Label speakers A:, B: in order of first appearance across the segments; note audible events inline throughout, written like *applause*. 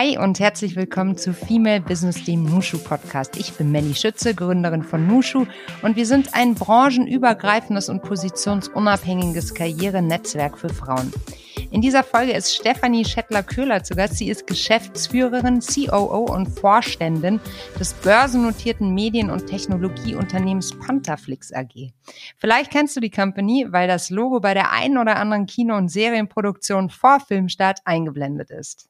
A: Hi und herzlich willkommen zu Female Business, dem Nushu Podcast. Ich bin Melly Schütze, Gründerin von Nushu und wir sind ein branchenübergreifendes und positionsunabhängiges Karrierenetzwerk für Frauen. In dieser Folge ist Stefanie Schettler-Köhler zu Gast. Sie ist Geschäftsführerin, COO und Vorständin des börsennotierten Medien- und Technologieunternehmens Pantherflix AG. Vielleicht kennst du die Company, weil das Logo bei der einen oder anderen Kino- und Serienproduktion vor Filmstart eingeblendet ist.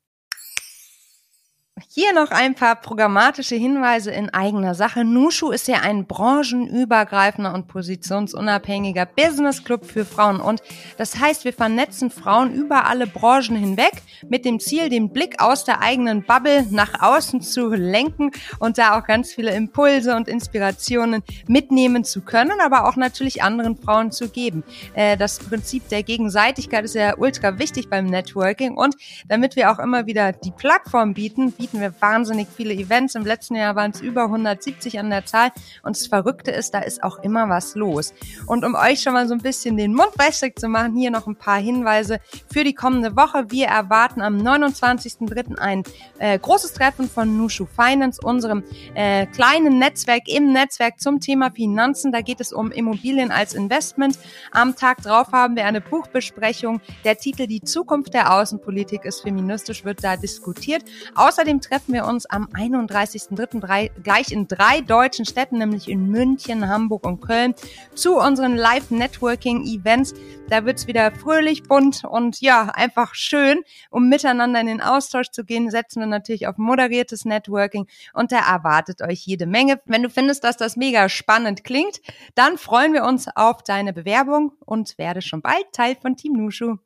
A: Hier noch ein paar programmatische Hinweise in eigener Sache. Nushu ist ja ein branchenübergreifender und positionsunabhängiger Business Club für Frauen. Und das heißt, wir vernetzen Frauen über alle Branchen hinweg mit dem Ziel, den Blick aus der eigenen Bubble nach außen zu lenken und da auch ganz viele Impulse und Inspirationen mitnehmen zu können, aber auch natürlich anderen Frauen zu geben. Äh, das Prinzip der Gegenseitigkeit ist ja ultra wichtig beim Networking und damit wir auch immer wieder die Plattform bieten, bieten wir wahnsinnig viele Events. Im letzten Jahr waren es über 170 an der Zahl. Und das Verrückte ist, da ist auch immer was los. Und um euch schon mal so ein bisschen den Mund wässrig zu machen, hier noch ein paar Hinweise für die kommende Woche. Wir erwarten am 29.03. ein äh, großes Treffen von Nushu Finance, unserem äh, kleinen Netzwerk im Netzwerk zum Thema Finanzen. Da geht es um Immobilien als Investment. Am Tag drauf haben wir eine Buchbesprechung. Der Titel Die Zukunft der Außenpolitik ist feministisch, wird da diskutiert. Außerdem Außerdem treffen wir uns am 31.03. gleich in drei deutschen Städten, nämlich in München, Hamburg und Köln, zu unseren Live-Networking-Events. Da wird's wieder fröhlich, bunt und ja, einfach schön. Um miteinander in den Austausch zu gehen, setzen wir natürlich auf moderiertes Networking und da erwartet euch jede Menge. Wenn du findest, dass das mega spannend klingt, dann freuen wir uns auf deine Bewerbung und werde schon bald Teil von Team Nushu.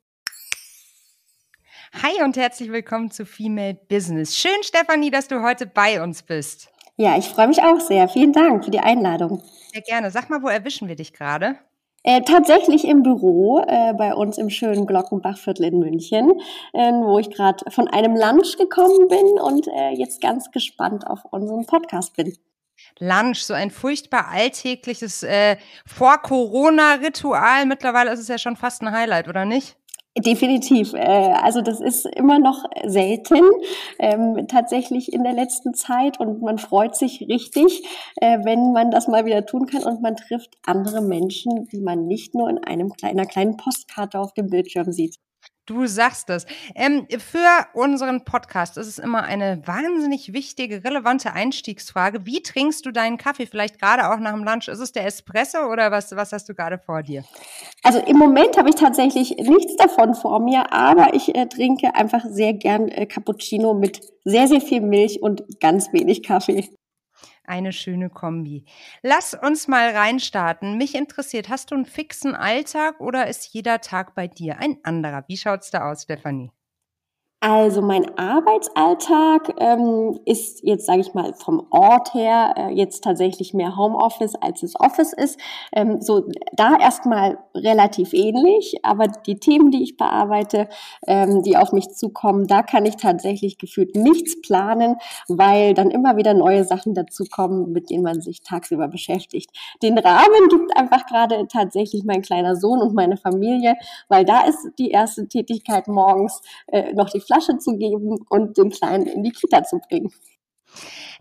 A: Hi und herzlich willkommen zu Female Business. Schön, Stefanie, dass du heute bei uns bist.
B: Ja, ich freue mich auch sehr. Vielen Dank für die Einladung.
A: Sehr gerne. Sag mal, wo erwischen wir dich gerade?
B: Äh, tatsächlich im Büro äh, bei uns im schönen Glockenbachviertel in München, äh, wo ich gerade von einem Lunch gekommen bin und äh, jetzt ganz gespannt auf unseren Podcast bin.
A: Lunch, so ein furchtbar alltägliches äh, Vor-Corona-Ritual. Mittlerweile ist es ja schon fast ein Highlight, oder nicht?
B: Definitiv. Äh, also das ist immer noch selten, ähm, tatsächlich in der letzten Zeit. Und man freut sich richtig, äh, wenn man das mal wieder tun kann und man trifft andere Menschen, die man nicht nur in einem kleiner kleinen Postkarte auf dem Bildschirm sieht.
A: Du sagst es. Ähm, für unseren Podcast ist es immer eine wahnsinnig wichtige, relevante Einstiegsfrage. Wie trinkst du deinen Kaffee? Vielleicht gerade auch nach dem Lunch. Ist es der Espresso oder was, was hast du gerade vor dir?
B: Also im Moment habe ich tatsächlich nichts davon vor mir, aber ich äh, trinke einfach sehr gern äh, Cappuccino mit sehr, sehr viel Milch und ganz wenig Kaffee.
A: Eine schöne Kombi. Lass uns mal reinstarten. Mich interessiert, hast du einen fixen Alltag oder ist jeder Tag bei dir ein anderer? Wie schaut's da aus, Stefanie?
B: Also mein Arbeitsalltag ähm, ist jetzt, sage ich mal, vom Ort her äh, jetzt tatsächlich mehr Homeoffice, als es Office ist. Ähm, so da erstmal relativ ähnlich, aber die Themen, die ich bearbeite, ähm, die auf mich zukommen, da kann ich tatsächlich gefühlt nichts planen, weil dann immer wieder neue Sachen dazukommen, mit denen man sich tagsüber beschäftigt. Den Rahmen gibt einfach gerade tatsächlich mein kleiner Sohn und meine Familie, weil da ist die erste Tätigkeit morgens äh, noch die Flasche zu geben und den Kleinen in die Kita zu bringen.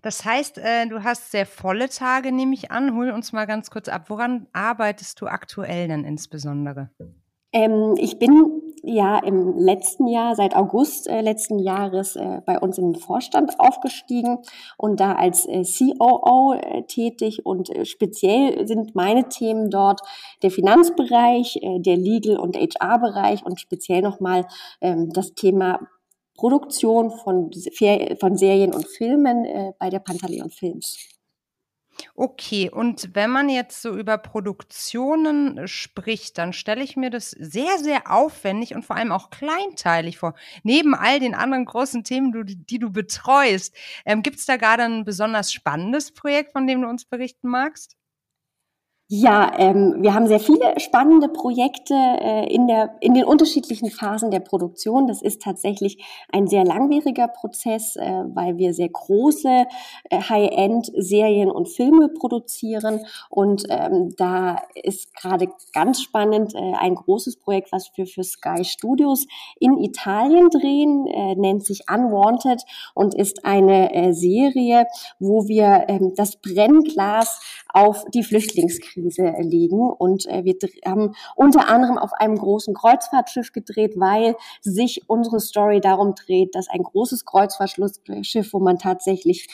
A: Das heißt, äh, du hast sehr volle Tage, nehme ich an. Hol uns mal ganz kurz ab. Woran arbeitest du aktuell denn insbesondere?
B: Ähm, ich bin ja im letzten Jahr, seit August äh, letzten Jahres, äh, bei uns im Vorstand aufgestiegen und da als äh, COO äh, tätig. Und äh, speziell sind meine Themen dort der Finanzbereich, äh, der Legal- und HR-Bereich und speziell nochmal ähm, das Thema Produktion von, von Serien und Filmen äh, bei der Pantaleon Films.
A: Okay, und wenn man jetzt so über Produktionen spricht, dann stelle ich mir das sehr, sehr aufwendig und vor allem auch kleinteilig vor. Neben all den anderen großen Themen, die, die du betreust, ähm, gibt es da gerade ein besonders spannendes Projekt, von dem du uns berichten magst?
B: Ja, ähm, wir haben sehr viele spannende Projekte äh, in, der, in den unterschiedlichen Phasen der Produktion. Das ist tatsächlich ein sehr langwieriger Prozess, äh, weil wir sehr große äh, High-End-Serien und Filme produzieren. Und ähm, da ist gerade ganz spannend äh, ein großes Projekt, was wir für Sky Studios in Italien drehen, äh, nennt sich Unwanted und ist eine äh, Serie, wo wir ähm, das Brennglas auf die Flüchtlingskrise liegen. Und äh, wir haben unter anderem auf einem großen Kreuzfahrtschiff gedreht, weil sich unsere Story darum dreht, dass ein großes Kreuzfahrtschiff, wo man tatsächlich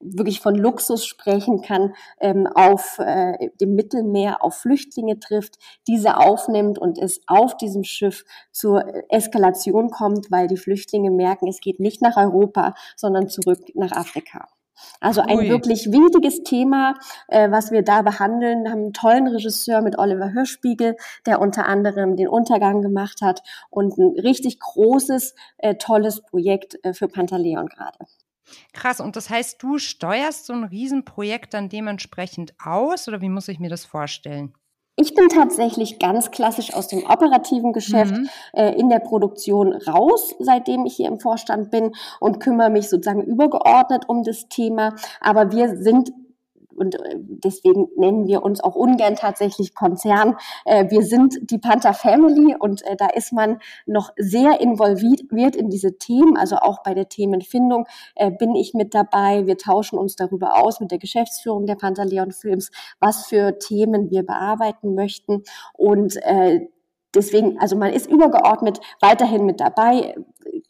B: wirklich von Luxus sprechen kann, ähm, auf äh, dem Mittelmeer auf Flüchtlinge trifft, diese aufnimmt und es auf diesem Schiff zur Eskalation kommt, weil die Flüchtlinge merken, es geht nicht nach Europa, sondern zurück nach Afrika. Also ein Ui. wirklich wichtiges Thema, äh, was wir da behandeln. Wir haben einen tollen Regisseur mit Oliver Hirschspiegel, der unter anderem den Untergang gemacht hat und ein richtig großes, äh, tolles Projekt äh, für Pantaleon gerade.
A: Krass, und das heißt, du steuerst so ein Riesenprojekt dann dementsprechend aus oder wie muss ich mir das vorstellen?
B: Ich bin tatsächlich ganz klassisch aus dem operativen Geschäft mhm. äh, in der Produktion raus, seitdem ich hier im Vorstand bin und kümmere mich sozusagen übergeordnet um das Thema. Aber wir sind und äh, deswegen nennen wir uns auch ungern tatsächlich Konzern. Äh, wir sind die Panther Family und äh, da ist man noch sehr involviert in diese Themen. Also auch bei der Themenfindung bin ich mit dabei. Wir tauschen uns darüber aus mit der Geschäftsführung der Panther Leon Films, was für Themen wir bearbeiten möchten. Und deswegen, also man ist übergeordnet weiterhin mit dabei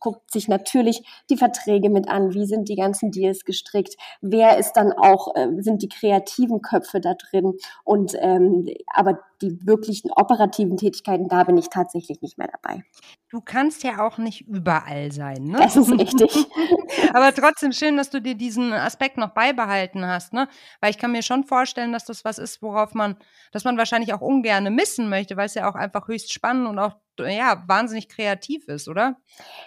B: guckt sich natürlich die Verträge mit an, wie sind die ganzen Deals gestrickt, wer ist dann auch, äh, sind die kreativen Köpfe da drin? Und ähm, aber die wirklichen operativen Tätigkeiten, da bin ich tatsächlich nicht mehr dabei.
A: Du kannst ja auch nicht überall sein, ne?
B: Das ist richtig. *laughs*
A: Aber trotzdem schön, dass du dir diesen Aspekt noch beibehalten hast, ne? Weil ich kann mir schon vorstellen, dass das was ist, worauf man, dass man wahrscheinlich auch ungern missen möchte, weil es ja auch einfach höchst spannend und auch ja, wahnsinnig kreativ ist, oder?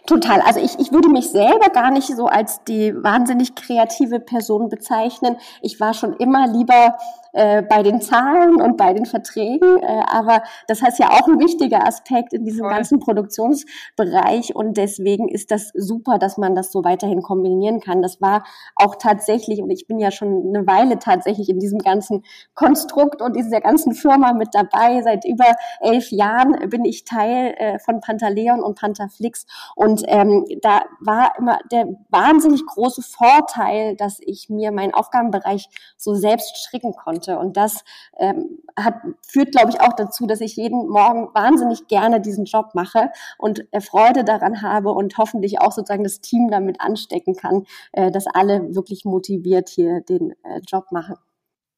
B: Total. Also ich, ich würde mich selber gar nicht so als die wahnsinnig kreative Person bezeichnen. Ich war schon immer lieber äh, bei den Zahlen und bei den Verträgen. Äh, aber das heißt ja auch ein wichtiger Aspekt in diesem Voll. ganzen Produktionsbereich. Und deswegen ist das super, dass man das so weiterhin kombinieren kann. Das war auch tatsächlich, und ich bin ja schon eine Weile tatsächlich in diesem ganzen Konstrukt und dieser ganzen Firma mit dabei. Seit über elf Jahren bin ich Teil äh, von Pantaleon und Pantaflix. Und ähm, da war immer der wahnsinnig große Vorteil, dass ich mir meinen Aufgabenbereich so selbst stricken konnte konnte. Und das ähm, hat, führt, glaube ich, auch dazu, dass ich jeden Morgen wahnsinnig gerne diesen Job mache und äh, Freude daran habe und hoffentlich auch sozusagen das Team damit anstecken kann, äh, dass alle wirklich motiviert hier den äh, Job machen.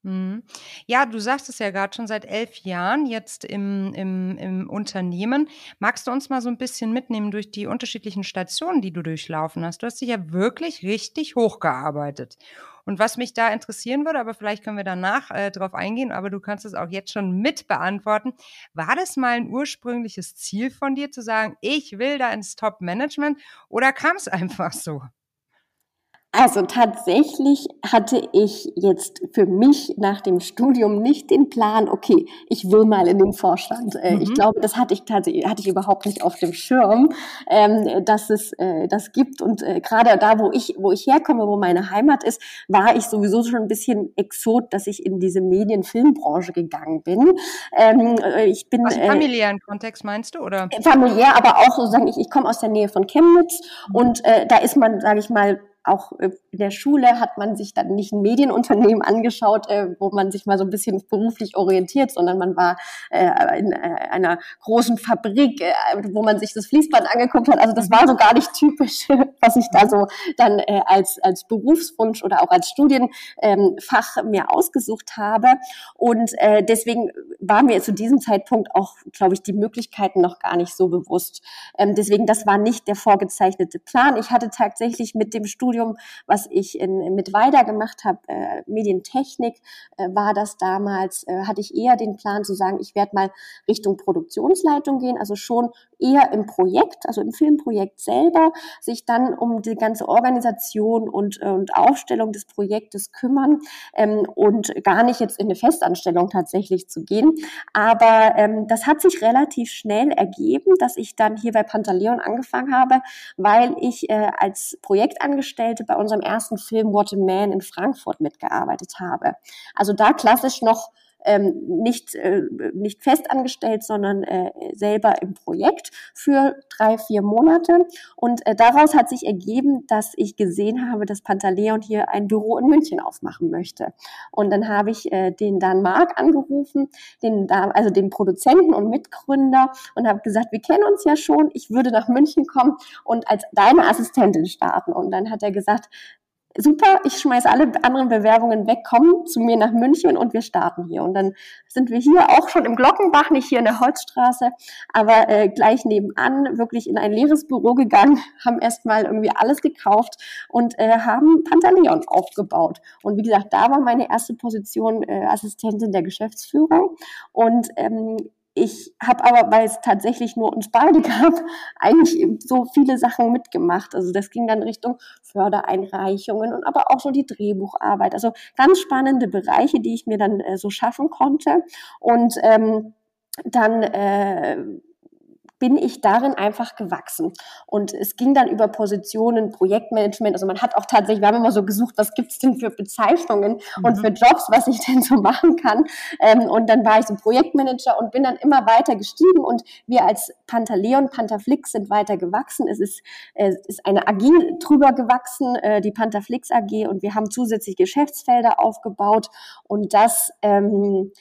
A: Mhm. Ja, du sagst es ja gerade schon seit elf Jahren jetzt im, im, im Unternehmen. Magst du uns mal so ein bisschen mitnehmen durch die unterschiedlichen Stationen, die du durchlaufen hast? Du hast dich ja wirklich richtig hochgearbeitet. Und was mich da interessieren würde, aber vielleicht können wir danach äh, drauf eingehen, aber du kannst es auch jetzt schon mit beantworten. War das mal ein ursprüngliches Ziel von dir zu sagen, ich will da ins Top-Management oder kam es *laughs* einfach so?
B: Also tatsächlich hatte ich jetzt für mich nach dem Studium nicht den Plan, okay, ich will mal in den Vorstand. Äh, mhm. Ich glaube, das hatte ich tatsächlich hatte ich überhaupt nicht auf dem Schirm, ähm, dass es äh, das gibt. Und äh, gerade da, wo ich wo ich herkomme, wo meine Heimat ist, war ich sowieso schon ein bisschen exot, dass ich in diese Medien-Filmbranche gegangen bin. Ähm,
A: ich bin aus familiären Kontext meinst du oder
B: familiär, aber auch sozusagen ich, ich komme aus der Nähe von Chemnitz mhm. und da ist man, sage ich mal auch äh, in der Schule hat man sich dann nicht ein Medienunternehmen *laughs* angeschaut, äh, wo man sich mal so ein bisschen beruflich orientiert, sondern man war äh, in einer großen Fabrik, wo man sich das Fließband angeguckt hat. Also das war so gar nicht typisch, *laughs* was ich da so dann als, als Berufswunsch oder auch als Studienfach ähm, mir ausgesucht habe. Und deswegen war mir zu diesem Zeitpunkt auch, glaube ich, die Möglichkeiten noch gar nicht so bewusst. Ähm, deswegen, das war nicht der vorgezeichnete Plan. Ich hatte tatsächlich mit dem Studium Studium, was ich in, mit weiter gemacht habe, äh, Medientechnik, äh, war das damals, äh, hatte ich eher den Plan zu sagen, ich werde mal Richtung Produktionsleitung gehen, also schon eher im Projekt, also im Filmprojekt selber, sich dann um die ganze Organisation und, äh, und Aufstellung des Projektes kümmern ähm, und gar nicht jetzt in eine Festanstellung tatsächlich zu gehen. Aber ähm, das hat sich relativ schnell ergeben, dass ich dann hier bei Pantaleon angefangen habe, weil ich äh, als Projektangestellte bei unserem ersten Film What a Man in Frankfurt mitgearbeitet habe. Also da klassisch noch ähm, nicht, äh, nicht fest angestellt, sondern äh, selber im Projekt für drei, vier Monate. Und äh, daraus hat sich ergeben, dass ich gesehen habe, dass Pantaleon hier ein Büro in München aufmachen möchte. Und dann habe ich äh, den Dan Mark angerufen, den also den Produzenten und Mitgründer und habe gesagt, wir kennen uns ja schon, ich würde nach München kommen und als deine Assistentin starten. Und dann hat er gesagt, super, ich schmeiße alle anderen Bewerbungen weg, komm zu mir nach München und wir starten hier. Und dann sind wir hier auch schon im Glockenbach, nicht hier in der Holzstraße, aber äh, gleich nebenan wirklich in ein leeres Büro gegangen, *laughs* haben erstmal irgendwie alles gekauft und äh, haben Pantaleon aufgebaut. Und wie gesagt, da war meine erste Position äh, Assistentin der Geschäftsführung und ähm, ich habe aber, weil es tatsächlich nur uns beide *laughs* gab, eigentlich so viele Sachen mitgemacht. Also das ging dann Richtung Fördereinreichungen und aber auch so die Drehbucharbeit. Also ganz spannende Bereiche, die ich mir dann äh, so schaffen konnte. Und ähm, dann äh, bin ich darin einfach gewachsen. Und es ging dann über Positionen, Projektmanagement. Also man hat auch tatsächlich, wir haben immer so gesucht, was gibt's denn für Bezeichnungen mhm. und für Jobs, was ich *laughs* denn so machen kann. Ähm, und dann war ich so Projektmanager und bin dann immer weiter gestiegen. Und wir als Pantaleon, Pantaflix sind weiter gewachsen. Es ist, es ist eine AG drüber gewachsen, äh, die Pantaflix AG. Und wir haben zusätzlich Geschäftsfelder aufgebaut. Und das ähm,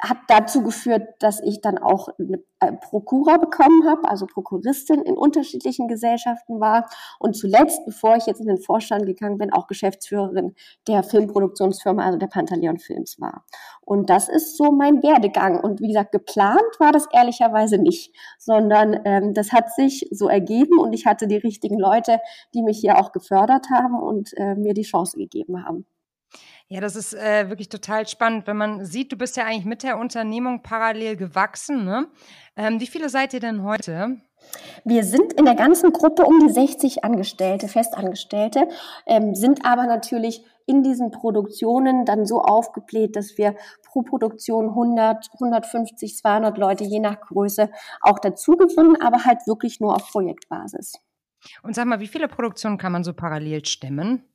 B: hat dazu geführt, dass ich dann auch eine äh, Prokura bekommen habe, also Prokuristin in unterschiedlichen Gesellschaften war und zuletzt, bevor ich jetzt in den Vorstand gegangen bin, auch Geschäftsführerin der Filmproduktionsfirma, also der Pantaleon Films war. Und das ist so mein Werdegang. Und wie gesagt, geplant war das ehrlicherweise nicht, sondern ähm, das hat sich so ergeben und ich hatte die richtigen Leute, die mich hier auch gefördert haben und äh, mir die Chance gegeben haben.
A: Ja, das ist äh, wirklich total spannend, wenn man sieht, du bist ja eigentlich mit der Unternehmung parallel gewachsen. Ne? Ähm, wie viele seid ihr denn heute?
B: Wir sind in der ganzen Gruppe um die 60 Angestellte, Festangestellte, ähm, sind aber natürlich in diesen Produktionen dann so aufgebläht, dass wir pro Produktion 100, 150, 200 Leute je nach Größe auch dazu gewinnen, aber halt wirklich nur auf Projektbasis.
A: Und sag mal, wie viele Produktionen kann man so parallel stemmen?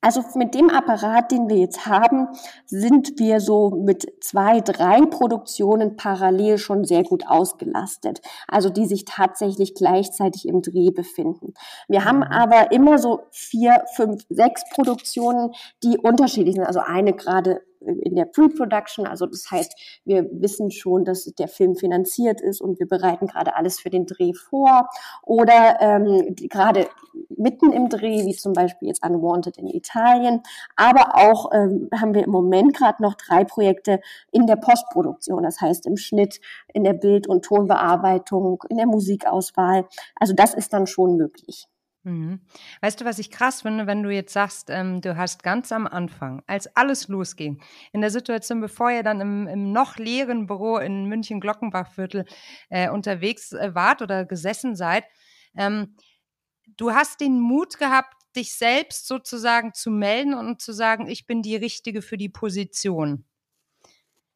B: Also mit dem Apparat, den wir jetzt haben, sind wir so mit zwei, drei Produktionen parallel schon sehr gut ausgelastet. Also die sich tatsächlich gleichzeitig im Dreh befinden. Wir haben mhm. aber immer so vier, fünf, sechs Produktionen, die unterschiedlich sind. Also eine gerade in der Pre-Production. Also das heißt, wir wissen schon, dass der Film finanziert ist und wir bereiten gerade alles für den Dreh vor. Oder ähm, gerade mitten im Dreh, wie zum Beispiel jetzt Unwanted in Italien. Aber auch ähm, haben wir im Moment gerade noch drei Projekte in der Postproduktion. Das heißt im Schnitt, in der Bild- und Tonbearbeitung, in der Musikauswahl. Also das ist dann schon möglich.
A: Mhm. Weißt du, was ich krass finde, wenn du jetzt sagst, ähm, du hast ganz am Anfang, als alles losging, in der Situation, bevor ihr dann im, im noch leeren Büro in München-Glockenbachviertel äh, unterwegs äh, wart oder gesessen seid, ähm, du hast den Mut gehabt, dich selbst sozusagen zu melden und zu sagen, ich bin die Richtige für die Position.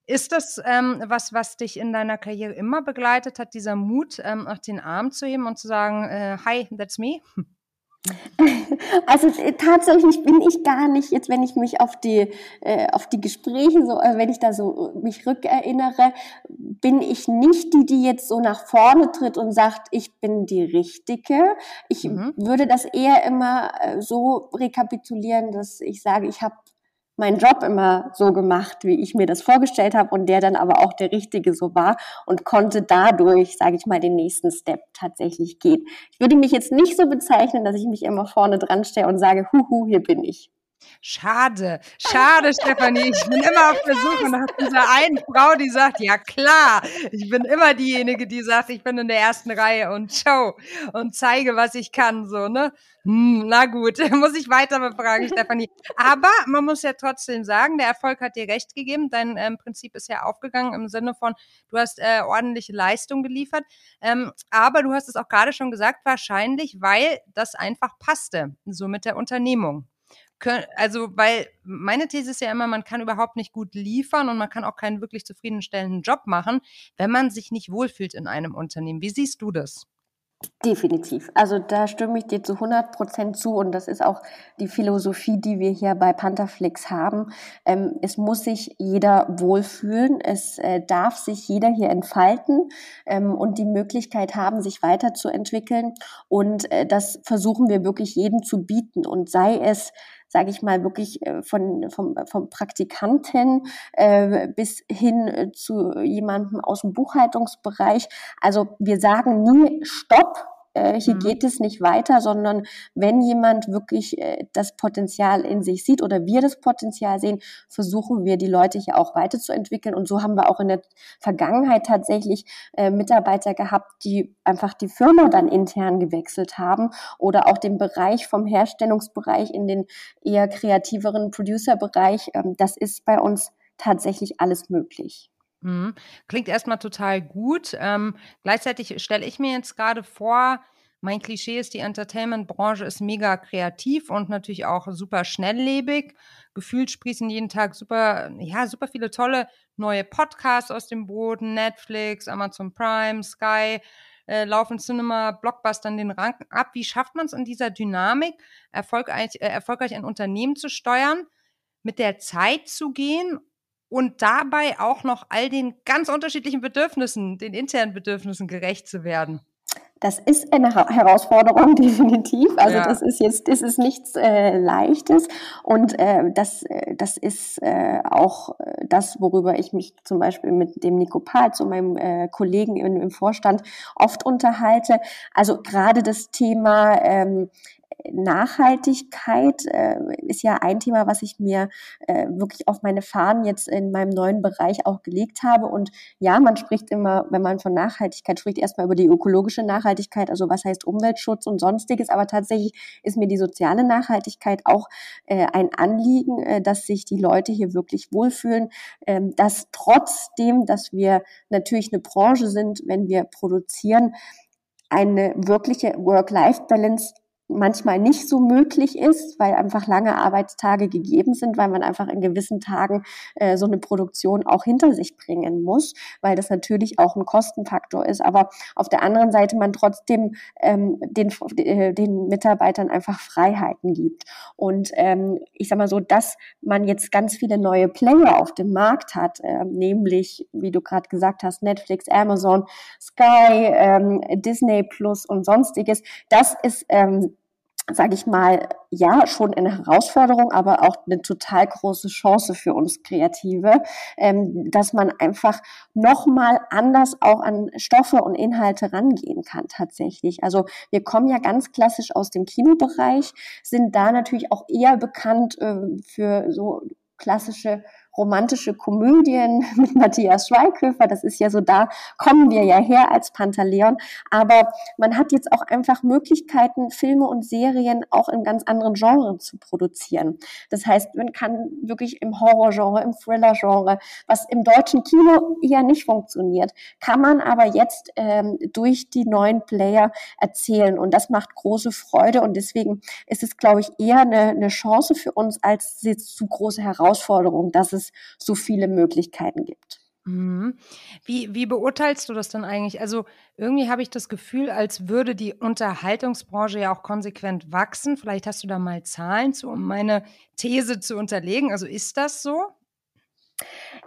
A: Ist das ähm, was, was dich in deiner Karriere immer begleitet hat, dieser Mut, ähm, auch den Arm zu heben und zu sagen, äh, hi, that's me? *laughs*
B: Also äh, tatsächlich bin ich gar nicht, jetzt wenn ich mich auf die, äh, auf die Gespräche, so, äh, wenn ich da so mich rückerinnere, bin ich nicht die, die jetzt so nach vorne tritt und sagt, ich bin die Richtige. Ich mhm. würde das eher immer äh, so rekapitulieren, dass ich sage, ich habe meinen Job immer so gemacht, wie ich mir das vorgestellt habe und der dann aber auch der richtige so war und konnte dadurch, sage ich mal, den nächsten Step tatsächlich gehen. Ich würde mich jetzt nicht so bezeichnen, dass ich mich immer vorne dran stelle und sage, huhu, hier bin ich.
A: Schade, *laughs* schade, Stefanie. Ich bin immer auf der Suche nach dieser einen Frau, die sagt, ja klar, ich bin immer diejenige, die sagt, ich bin in der ersten Reihe und show und zeige, was ich kann, so, ne? Hm, na gut, *laughs* muss ich weiter befragen, Stefanie. Aber man muss ja trotzdem sagen, der Erfolg hat dir recht gegeben. Dein ähm, Prinzip ist ja aufgegangen im Sinne von, du hast äh, ordentliche Leistung geliefert. Ähm, aber du hast es auch gerade schon gesagt, wahrscheinlich, weil das einfach passte, so mit der Unternehmung also, weil meine These ist ja immer, man kann überhaupt nicht gut liefern und man kann auch keinen wirklich zufriedenstellenden Job machen, wenn man sich nicht wohlfühlt in einem Unternehmen. Wie siehst du das?
B: Definitiv. Also da stimme ich dir zu 100 Prozent zu und das ist auch die Philosophie, die wir hier bei Pantherflix haben. Ähm, es muss sich jeder wohlfühlen, es äh, darf sich jeder hier entfalten ähm, und die Möglichkeit haben, sich weiterzuentwickeln und äh, das versuchen wir wirklich jedem zu bieten und sei es sage ich mal, wirklich äh, von, vom, vom Praktikanten äh, bis hin äh, zu jemandem aus dem Buchhaltungsbereich. Also wir sagen nie Stopp, äh, hier mhm. geht es nicht weiter, sondern wenn jemand wirklich äh, das Potenzial in sich sieht oder wir das Potenzial sehen, versuchen wir die Leute hier auch weiterzuentwickeln. Und so haben wir auch in der Vergangenheit tatsächlich äh, Mitarbeiter gehabt, die einfach die Firma dann intern gewechselt haben oder auch den Bereich vom Herstellungsbereich in den eher kreativeren Producer-Bereich. Ähm, das ist bei uns tatsächlich alles möglich.
A: Mhm. Klingt erstmal total gut. Ähm, gleichzeitig stelle ich mir jetzt gerade vor, mein Klischee ist, die Entertainment-Branche ist mega kreativ und natürlich auch super schnelllebig. Gefühlt sprießen jeden Tag super, ja, super viele tolle neue Podcasts aus dem Boden. Netflix, Amazon Prime, Sky, äh, laufen Cinema, Blockbustern den Rang ab. Wie schafft man es in dieser Dynamik, erfolgreich, äh, erfolgreich ein Unternehmen zu steuern, mit der Zeit zu gehen und dabei auch noch all den ganz unterschiedlichen Bedürfnissen, den internen Bedürfnissen gerecht zu werden?
B: Das ist eine Herausforderung, *laughs* definitiv. Also ja. das ist jetzt, das ist nichts äh, Leichtes. Und äh, das, äh, das ist äh, auch äh, das, worüber ich mich zum Beispiel mit dem Nico Pahl, zu meinem äh, Kollegen im, im Vorstand, oft unterhalte. Also gerade das Thema ähm, Nachhaltigkeit äh, ist ja ein Thema, was ich mir äh, wirklich auf meine Fahnen jetzt in meinem neuen Bereich auch gelegt habe. Und ja, man spricht immer, wenn man von Nachhaltigkeit spricht, erstmal über die ökologische Nachhaltigkeit, also was heißt Umweltschutz und sonstiges. Aber tatsächlich ist mir die soziale Nachhaltigkeit auch äh, ein Anliegen, äh, dass sich die Leute hier wirklich wohlfühlen, äh, dass trotzdem, dass wir natürlich eine Branche sind, wenn wir produzieren, eine wirkliche Work-Life-Balance manchmal nicht so möglich ist, weil einfach lange Arbeitstage gegeben sind, weil man einfach in gewissen Tagen äh, so eine Produktion auch hinter sich bringen muss, weil das natürlich auch ein Kostenfaktor ist. Aber auf der anderen Seite man trotzdem ähm, den, äh, den Mitarbeitern einfach Freiheiten gibt. Und ähm, ich sage mal so, dass man jetzt ganz viele neue Player auf dem Markt hat, äh, nämlich, wie du gerade gesagt hast, Netflix, Amazon, Sky, ähm, Disney Plus und sonstiges, das ist ähm, sage ich mal, ja, schon eine Herausforderung, aber auch eine total große Chance für uns Kreative, ähm, dass man einfach nochmal anders auch an Stoffe und Inhalte rangehen kann tatsächlich. Also wir kommen ja ganz klassisch aus dem Kinobereich, sind da natürlich auch eher bekannt äh, für so klassische romantische Komödien *laughs* mit Matthias Schweighöfer. Das ist ja so, da kommen wir ja her als Pantaleon. Aber man hat jetzt auch einfach Möglichkeiten, Filme und Serien auch in ganz anderen Genres zu produzieren. Das heißt, man kann wirklich im Horrorgenre, im Thriller-Genre, was im deutschen Kino eher nicht funktioniert, kann man aber jetzt ähm, durch die neuen Player erzählen. Und das macht große Freude. Und deswegen ist es, glaube ich, eher eine, eine Chance für uns als jetzt zu große Herausforderung, dass es es so viele Möglichkeiten gibt.
A: Mhm. Wie, wie beurteilst du das denn eigentlich? Also irgendwie habe ich das Gefühl, als würde die Unterhaltungsbranche ja auch konsequent wachsen. Vielleicht hast du da mal Zahlen zu, um meine These zu unterlegen. Also ist das so?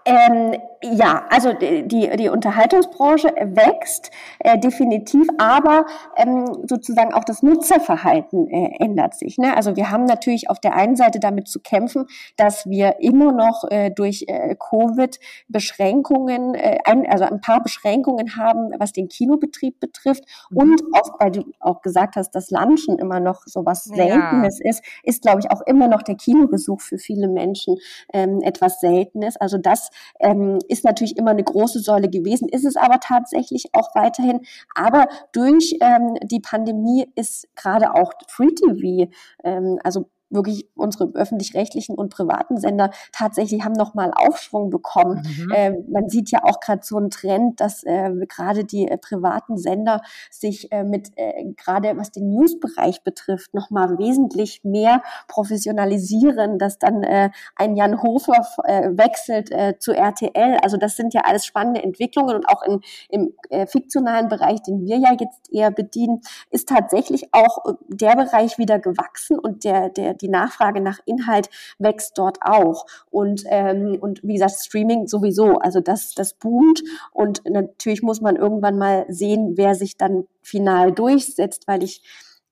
B: Ähm, ja, also die, die Unterhaltungsbranche wächst äh, definitiv, aber ähm, sozusagen auch das Nutzerverhalten äh, ändert sich. Ne? Also wir haben natürlich auf der einen Seite damit zu kämpfen, dass wir immer noch äh, durch äh, Covid Beschränkungen, äh, ein, also ein paar Beschränkungen haben, was den Kinobetrieb betrifft mhm. und auch, weil du auch gesagt hast, dass Lunchen immer noch so was Seltenes ja. ist, ist glaube ich auch immer noch der Kinobesuch für viele Menschen ähm, etwas Seltenes. Also das ähm, ist natürlich immer eine große Säule gewesen, ist es aber tatsächlich auch weiterhin. Aber durch ähm, die Pandemie ist gerade auch Free TV, ähm, also wirklich unsere öffentlich-rechtlichen und privaten Sender tatsächlich haben nochmal Aufschwung bekommen. Mhm. Äh, man sieht ja auch gerade so einen Trend, dass äh, gerade die äh, privaten Sender sich äh, mit äh, gerade was den Newsbereich betrifft nochmal wesentlich mehr professionalisieren, dass dann äh, ein Jan Hofer wechselt zu RTL. Also das sind ja alles spannende Entwicklungen und auch in, im fiktionalen Bereich, den wir ja jetzt eher bedienen, ist tatsächlich auch der Bereich wieder gewachsen und der der die Nachfrage nach Inhalt wächst dort auch. Und, ähm, und wie gesagt, Streaming sowieso, also das, das boomt. Und natürlich muss man irgendwann mal sehen, wer sich dann final durchsetzt, weil ich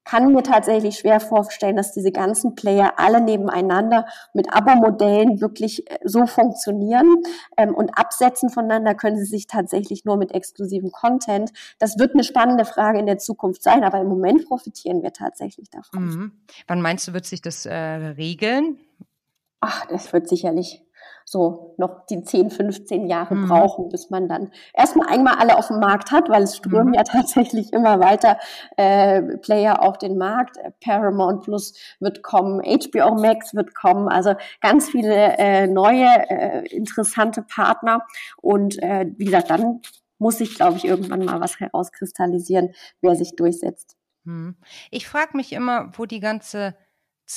B: kann mir tatsächlich schwer vorstellen, dass diese ganzen Player alle nebeneinander mit Abo-Modellen wirklich äh, so funktionieren ähm, und absetzen voneinander können sie sich tatsächlich nur mit exklusivem Content. Das wird eine spannende Frage in der Zukunft sein, aber im Moment profitieren wir tatsächlich davon. Mhm.
A: Wann meinst du, wird sich das äh, regeln?
B: Ach, das wird sicherlich so noch die 10, 15 Jahre mhm. brauchen, bis man dann erstmal einmal alle auf dem Markt hat, weil es strömen mhm. ja *laughs* tatsächlich immer weiter äh, Player auf den Markt. Paramount Plus wird kommen, HBO Max wird kommen, also ganz viele äh, neue äh, interessante Partner und äh, wie gesagt, dann muss sich, glaube ich, irgendwann mal was herauskristallisieren, wer sich durchsetzt.
A: Mhm. Ich frage mich immer, wo die ganze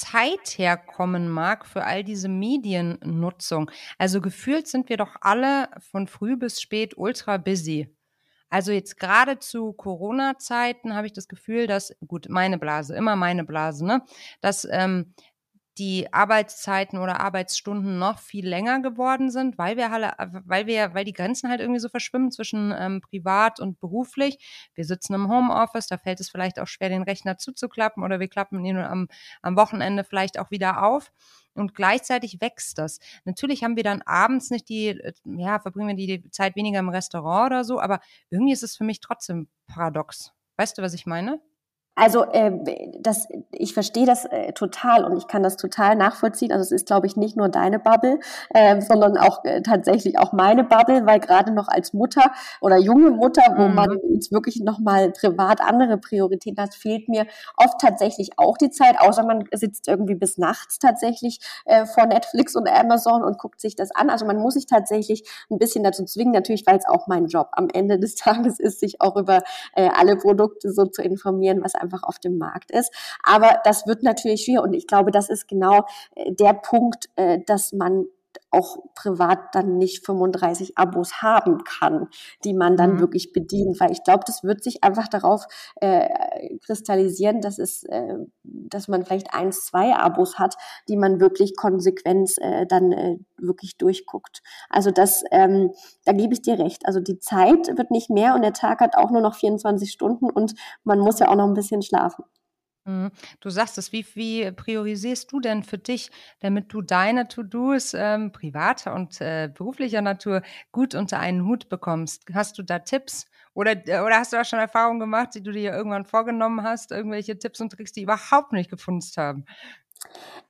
A: Zeit herkommen mag für all diese Mediennutzung. Also gefühlt sind wir doch alle von früh bis spät ultra busy. Also jetzt gerade zu Corona-Zeiten habe ich das Gefühl, dass, gut, meine Blase, immer meine Blase, ne, dass ähm, die Arbeitszeiten oder Arbeitsstunden noch viel länger geworden sind, weil wir alle, weil wir, weil die Grenzen halt irgendwie so verschwimmen zwischen ähm, privat und beruflich. Wir sitzen im Homeoffice, da fällt es vielleicht auch schwer, den Rechner zuzuklappen oder wir klappen ihn am, am Wochenende vielleicht auch wieder auf. Und gleichzeitig wächst das. Natürlich haben wir dann abends nicht die, ja, verbringen wir die Zeit weniger im Restaurant oder so, aber irgendwie ist es für mich trotzdem paradox. Weißt du, was ich meine?
B: Also äh, das, ich verstehe das äh, total und ich kann das total nachvollziehen. Also es ist, glaube ich, nicht nur deine Bubble, äh, sondern auch äh, tatsächlich auch meine Bubble, weil gerade noch als Mutter oder junge Mutter, wo mhm. man jetzt wirklich nochmal privat andere Prioritäten hat, fehlt mir oft tatsächlich auch die Zeit, außer man sitzt irgendwie bis nachts tatsächlich äh, vor Netflix und Amazon und guckt sich das an. Also man muss sich tatsächlich ein bisschen dazu zwingen, natürlich, weil es auch mein Job am Ende des *laughs* Tages ist, sich auch über äh, alle Produkte so zu informieren, was einfach auf dem Markt ist. Aber das wird natürlich schwierig und ich glaube, das ist genau äh, der Punkt, äh, dass man auch privat dann nicht 35 Abos haben kann, die man dann mhm. wirklich bedient, weil ich glaube, das wird sich einfach darauf äh, kristallisieren, dass es, äh, dass man vielleicht eins, zwei Abos hat, die man wirklich konsequent äh, dann äh, wirklich durchguckt. Also das, ähm, da gebe ich dir recht. Also die Zeit wird nicht mehr und der Tag hat auch nur noch 24 Stunden und man muss ja auch noch ein bisschen schlafen.
A: Mhm. Du sagst es, wie, wie priorisierst du denn für dich, damit du deine To-Dos ähm, privater und äh, beruflicher Natur gut unter einen Hut bekommst? Hast du da Tipps? Oder, äh, oder hast du auch schon Erfahrungen gemacht, die du dir irgendwann vorgenommen hast, irgendwelche Tipps und Tricks, die überhaupt nicht gefunzt haben?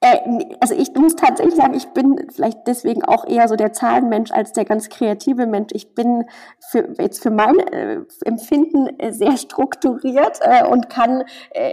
B: Äh, also ich muss tatsächlich sagen, ich bin vielleicht deswegen auch eher so der Zahlenmensch als der ganz kreative Mensch. Ich bin für, jetzt für mein äh, Empfinden äh, sehr strukturiert äh, und kann,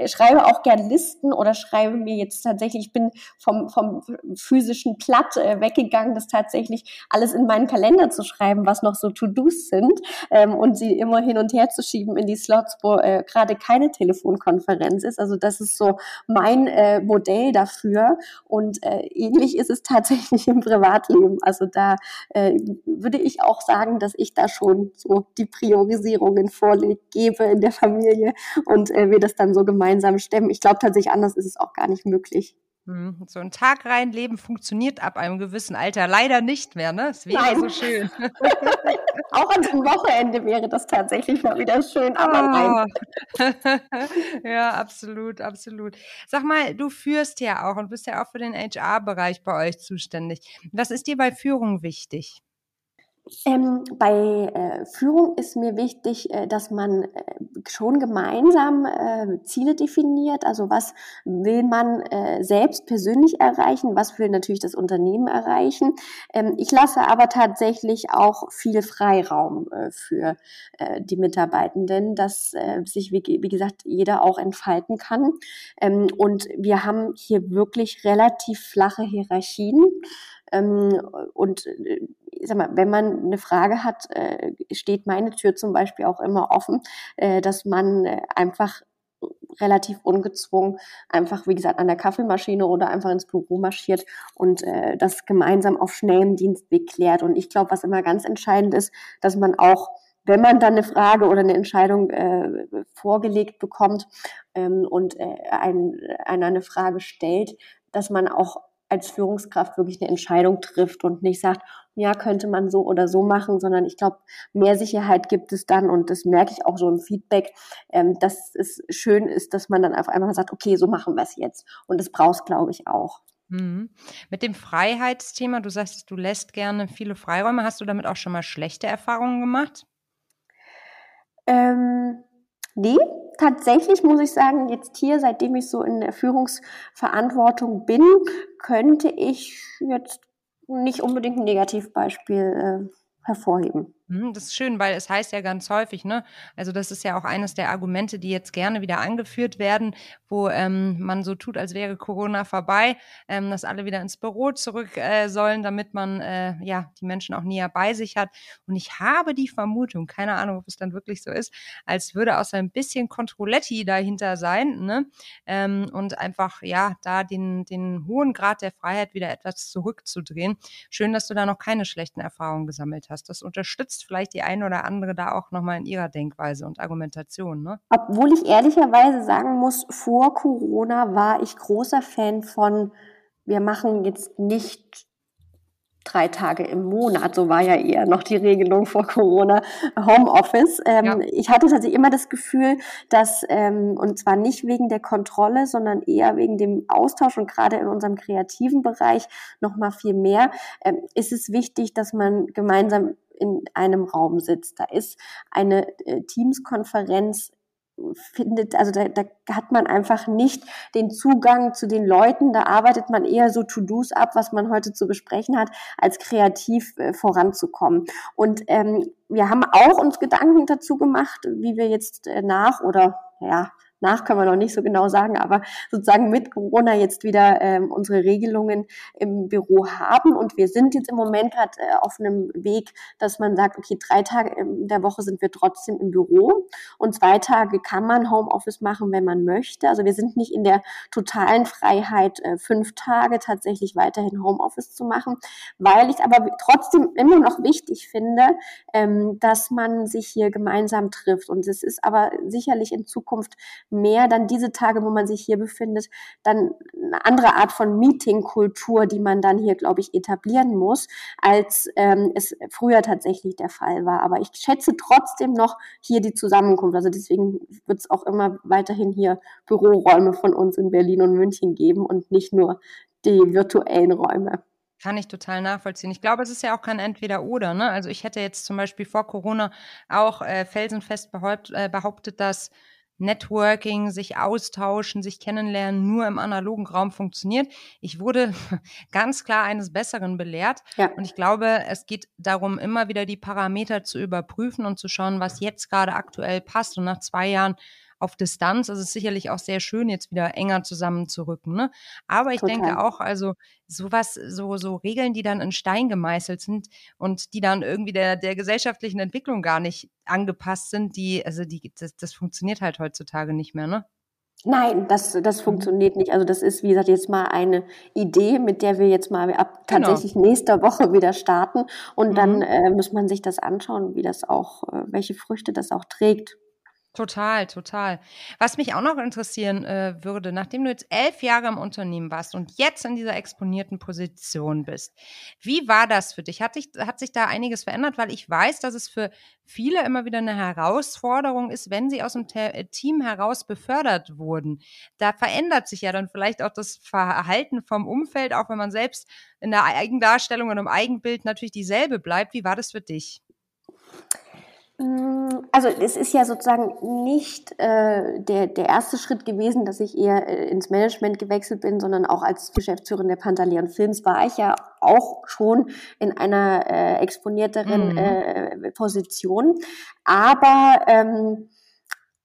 B: schreibe auch gern Listen oder schreibe mir jetzt tatsächlich, ich bin vom, vom physischen Platt weggegangen, das tatsächlich alles in meinen Kalender zu schreiben, was noch so To-Dos sind ähm, und sie immer hin und her zu schieben in die Slots, wo gerade keine Telefonkonferenz ist. Also das ist so mein Modell dafür dafür. Und äh, ähnlich ist es tatsächlich im Privatleben. Also da äh, würde ich auch sagen, dass ich da schon so die Priorisierungen vorgebe in der Familie und äh, wir das dann so gemeinsam stemmen. Ich glaube tatsächlich, anders ist es auch gar nicht möglich.
A: Mhm. So ein Tag reinleben funktioniert ab einem gewissen Alter leider nicht mehr, ne? Es wäre
B: Nein.
A: so schön. *laughs*
B: Auch an dem Wochenende wäre das tatsächlich mal wieder schön, aber nein.
A: Oh. *laughs* ja, absolut, absolut. Sag mal, du führst ja auch und bist ja auch für den HR-Bereich bei euch zuständig. Was ist dir bei Führung wichtig?
B: Ähm, bei äh, Führung ist mir wichtig, äh, dass man äh, schon gemeinsam äh, Ziele definiert. Also was will man äh, selbst persönlich erreichen, was will natürlich das Unternehmen erreichen. Ähm, ich lasse aber tatsächlich auch viel Freiraum äh, für die Mitarbeitenden, dass sich, wie, wie, gesagt, jeder auch entfalten kann. Ähm, und wir haben hier wirklich relativ flache Hierarchien. Ähm, und ich sag mal, wenn man eine Frage hat, äh, steht meine Tür zum Beispiel auch immer offen, äh, dass man äh, einfach relativ ungezwungen einfach, wie gesagt, an der Kaffeemaschine oder einfach ins Büro marschiert und äh, das gemeinsam auf schnellem Dienstweg klärt. Und ich glaube, was immer ganz entscheidend ist, dass man auch wenn man dann eine Frage oder eine Entscheidung äh, vorgelegt bekommt ähm, und äh, ein, einer eine Frage stellt, dass man auch als Führungskraft wirklich eine Entscheidung trifft und nicht sagt, ja, könnte man so oder so machen, sondern ich glaube, mehr Sicherheit gibt es dann und das merke ich auch so im Feedback, ähm, dass es schön ist, dass man dann einfach einmal sagt, okay, so machen wir es jetzt. Und das brauchst, glaube ich, auch.
A: Mhm. Mit dem Freiheitsthema, du sagst, du lässt gerne viele Freiräume. Hast du damit auch schon mal schlechte Erfahrungen gemacht?
B: Ähm, Nee, tatsächlich muss ich sagen, jetzt hier, seitdem ich so in der Führungsverantwortung bin, könnte ich jetzt nicht unbedingt ein Negativbeispiel äh, hervorheben.
A: Hm, das ist schön, weil es heißt ja ganz häufig, ne? Also das ist ja auch eines der Argumente, die jetzt gerne wieder angeführt werden, wo ähm, man so tut, als wäre Corona vorbei, ähm, dass alle wieder ins Büro zurück äh, sollen, damit man äh, ja die Menschen auch näher bei sich hat. Und ich habe die Vermutung, keine Ahnung, ob es dann wirklich so ist, als würde auch so ein bisschen Controletti dahinter sein, ne? Ähm, und einfach ja da den den hohen Grad der Freiheit wieder etwas zurückzudrehen. Schön, dass du da noch keine schlechten Erfahrungen gesammelt hast. Das unterstützt vielleicht die eine oder andere da auch nochmal in ihrer Denkweise und Argumentation. Ne?
B: Obwohl ich ehrlicherweise sagen muss, vor Corona war ich großer Fan von, wir machen jetzt nicht drei Tage im Monat, so war ja eher noch die Regelung vor Corona, Homeoffice. Ähm, ja. Ich hatte tatsächlich immer das Gefühl, dass, ähm, und zwar nicht wegen der Kontrolle, sondern eher wegen dem Austausch und gerade in unserem kreativen Bereich noch mal viel mehr, ähm, ist es wichtig, dass man gemeinsam in einem Raum sitzt. Da ist eine äh, Teams-Konferenz findet, also da, da hat man einfach nicht den Zugang zu den Leuten, da arbeitet man eher so To-Dos ab, was man heute zu besprechen hat, als kreativ äh, voranzukommen. Und ähm, wir haben auch uns Gedanken dazu gemacht, wie wir jetzt äh, nach oder ja, nach können wir noch nicht so genau sagen, aber sozusagen mit Corona jetzt wieder ähm, unsere Regelungen im Büro haben. Und wir sind jetzt im Moment gerade äh, auf einem Weg, dass man sagt, okay, drei Tage in der Woche sind wir trotzdem im Büro und zwei Tage kann man Homeoffice machen, wenn man möchte. Also wir sind nicht in der totalen Freiheit, äh, fünf Tage tatsächlich weiterhin Homeoffice zu machen, weil ich aber trotzdem immer noch wichtig finde, ähm, dass man sich hier gemeinsam trifft. Und es ist aber sicherlich in Zukunft mehr dann diese Tage, wo man sich hier befindet, dann eine andere Art von Meetingkultur, die man dann hier, glaube ich, etablieren muss, als ähm, es früher tatsächlich der Fall war. Aber ich schätze trotzdem noch hier die Zusammenkunft. Also deswegen wird es auch immer weiterhin hier Büroräume von uns in Berlin und München geben und nicht nur die virtuellen Räume.
A: Kann ich total nachvollziehen. Ich glaube, es ist ja auch kein Entweder-Oder. Ne? Also ich hätte jetzt zum Beispiel vor Corona auch äh, felsenfest behaupt, äh, behauptet, dass Networking, sich austauschen, sich kennenlernen nur im analogen Raum funktioniert. Ich wurde *laughs* ganz klar eines Besseren belehrt. Ja. Und ich glaube, es geht darum, immer wieder die Parameter zu überprüfen und zu schauen, was jetzt gerade aktuell passt. Und nach zwei Jahren auf Distanz ist es sicherlich auch sehr schön, jetzt wieder enger zusammenzurücken. Ne? Aber ich Total. denke auch, also sowas, so, so Regeln, die dann in Stein gemeißelt sind und die dann irgendwie der, der gesellschaftlichen Entwicklung gar nicht angepasst sind, die, also die, das, das funktioniert halt heutzutage nicht mehr, ne?
B: Nein, das, das mhm. funktioniert nicht. Also das ist, wie gesagt, jetzt mal eine Idee, mit der wir jetzt mal ab genau. tatsächlich nächster Woche wieder starten. Und mhm. dann äh, muss man sich das anschauen, wie das auch, äh, welche Früchte das auch trägt.
A: Total, total. Was mich auch noch interessieren äh, würde, nachdem du jetzt elf Jahre im Unternehmen warst und jetzt in dieser exponierten Position bist, wie war das für dich? Hat sich, hat sich da einiges verändert? Weil ich weiß, dass es für viele immer wieder eine Herausforderung ist, wenn sie aus dem Te Team heraus befördert wurden. Da verändert sich ja dann vielleicht auch das Verhalten vom Umfeld, auch wenn man selbst in der Eigendarstellung und im Eigenbild natürlich dieselbe bleibt. Wie war das für dich?
B: Mm, also es ist ja sozusagen nicht äh, der, der erste Schritt gewesen, dass ich eher äh, ins Management gewechselt bin, sondern auch als Geschäftsführerin der Pantaleon Films war ich ja auch schon in einer äh, exponierteren mhm. äh, Position. Aber ähm,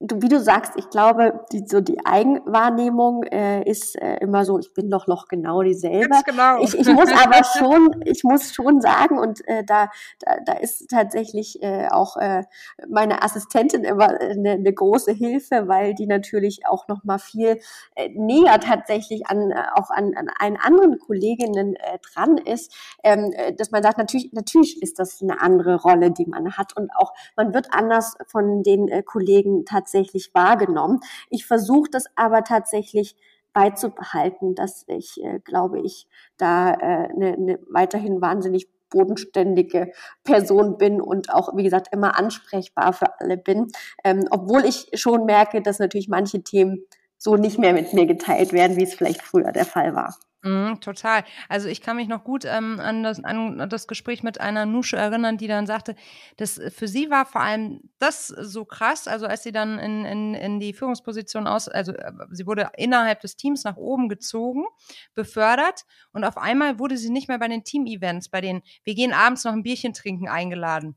B: du, wie du sagst, ich glaube, die, so die Eigenwahrnehmung äh, ist äh, immer so, ich bin doch noch genau dieselbe. Ganz genau. Ich, ich muss aber *laughs* schon, ich muss schon sagen, und äh, da, da, da ist tatsächlich äh, auch äh, meine Assistentin immer eine, eine große Hilfe, weil die natürlich auch noch mal viel äh, näher tatsächlich an äh, auch an, an einen anderen Kolleginnen äh, dran ist, ähm, äh, dass man sagt, natürlich, natürlich ist das eine andere Rolle, die man hat und auch man wird anders von den äh, Kollegen tatsächlich tatsächlich wahrgenommen. Ich versuche das aber tatsächlich beizubehalten, dass ich, äh, glaube ich, da äh, ne eine weiterhin wahnsinnig bodenständige Person bin und auch, wie gesagt, immer ansprechbar für alle bin. Ähm, obwohl ich schon merke, dass natürlich manche Themen so nicht mehr mit mir geteilt werden, wie es vielleicht früher der Fall war.
A: Mhm, total. Also ich kann mich noch gut ähm, an, das, an das Gespräch mit einer Nusche erinnern, die dann sagte, dass für sie war vor allem das so krass, also als sie dann in, in, in die Führungsposition aus, also äh, sie wurde innerhalb des Teams nach oben gezogen, befördert und auf einmal wurde sie nicht mehr bei den Team-Events, bei den wir gehen abends noch ein Bierchen trinken eingeladen.